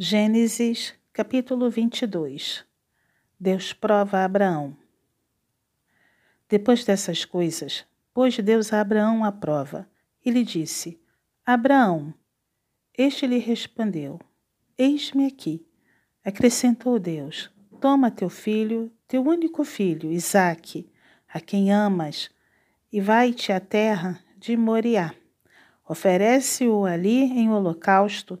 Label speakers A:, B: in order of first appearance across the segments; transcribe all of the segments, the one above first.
A: Gênesis, capítulo 22 Deus prova a Abraão. Depois dessas coisas, pôs Deus a Abraão à prova e lhe disse: Abraão. Este lhe respondeu: Eis-me aqui. Acrescentou Deus: Toma teu filho, teu único filho, Isaque, a quem amas, e vai-te à terra de Moriá. Oferece-o ali em holocausto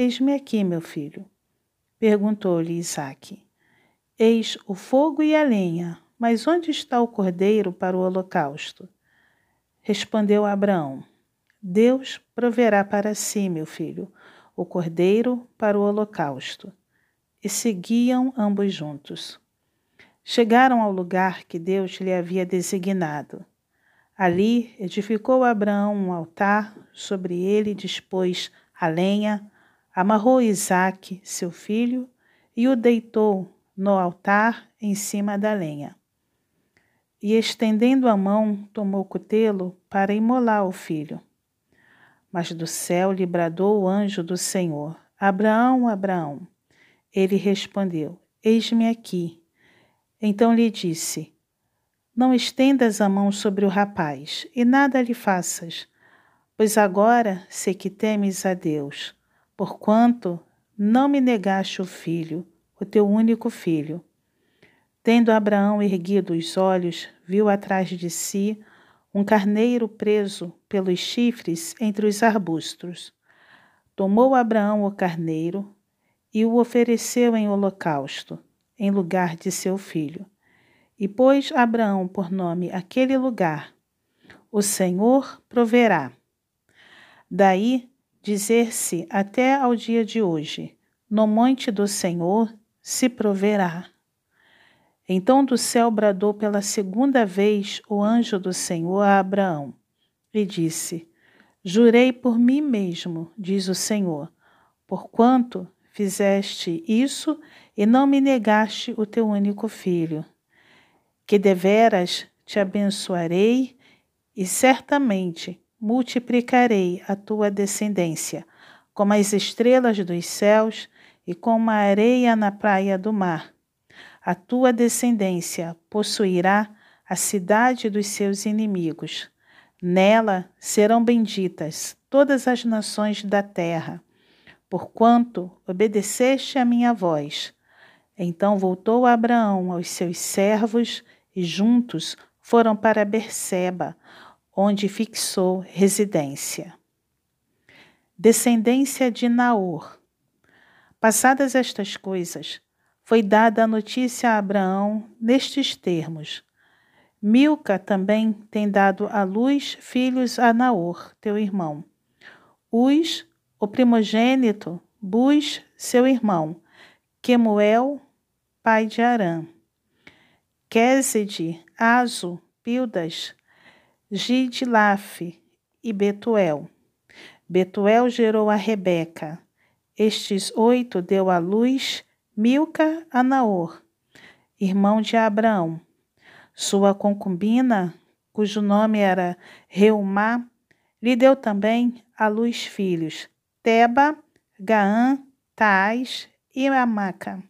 A: Eis-me aqui, meu filho. Perguntou-lhe Isaque: Eis o fogo e a lenha, mas onde está o cordeiro para o holocausto? Respondeu Abraão: Deus proverá para si, meu filho, o cordeiro para o holocausto. E seguiam ambos juntos. Chegaram ao lugar que Deus lhe havia designado. Ali edificou Abraão um altar, sobre ele dispôs a lenha, amarrou Isaque, seu filho, e o deitou no altar em cima da lenha. E estendendo a mão, tomou o cutelo para imolar o filho. Mas do céu lhe bradou o anjo do Senhor: Abraão, Abraão. Ele respondeu: Eis-me aqui. Então lhe disse: Não estendas a mão sobre o rapaz, e nada lhe faças, pois agora sei que temes a Deus porquanto não me negaste o filho, o teu único filho. Tendo Abraão erguido os olhos, viu atrás de si um carneiro preso pelos chifres entre os arbustos. Tomou Abraão o carneiro e o ofereceu em holocausto, em lugar de seu filho. E pôs Abraão por nome aquele lugar: O Senhor proverá. Daí dizer-se até ao dia de hoje: No monte do Senhor se proverá. Então do céu bradou pela segunda vez o anjo do Senhor a Abraão e disse: Jurei por mim mesmo, diz o Senhor, porquanto fizeste isso e não me negaste o teu único filho, que deveras te abençoarei e certamente multiplicarei a tua descendência, como as estrelas dos céus e como a areia na praia do mar. A tua descendência possuirá a cidade dos seus inimigos. Nela serão benditas todas as nações da terra, porquanto obedeceste a minha voz. Então voltou Abraão aos seus servos e juntos foram para Berseba, onde fixou residência. Descendência de Naor. Passadas estas coisas, foi dada a notícia a Abraão nestes termos: Milca também tem dado à luz filhos a Naor, teu irmão. Uz, o primogênito, Bus, seu irmão, Quemuel, pai de Arã. Quesede, Azo, Pildas, Gidlaf e Betuel. Betuel gerou a Rebeca. Estes oito deu à luz Milca a Naor, irmão de Abraão. Sua concubina, cujo nome era Reumá, lhe deu também à luz filhos, Teba, Gaã, Taás e Amaca.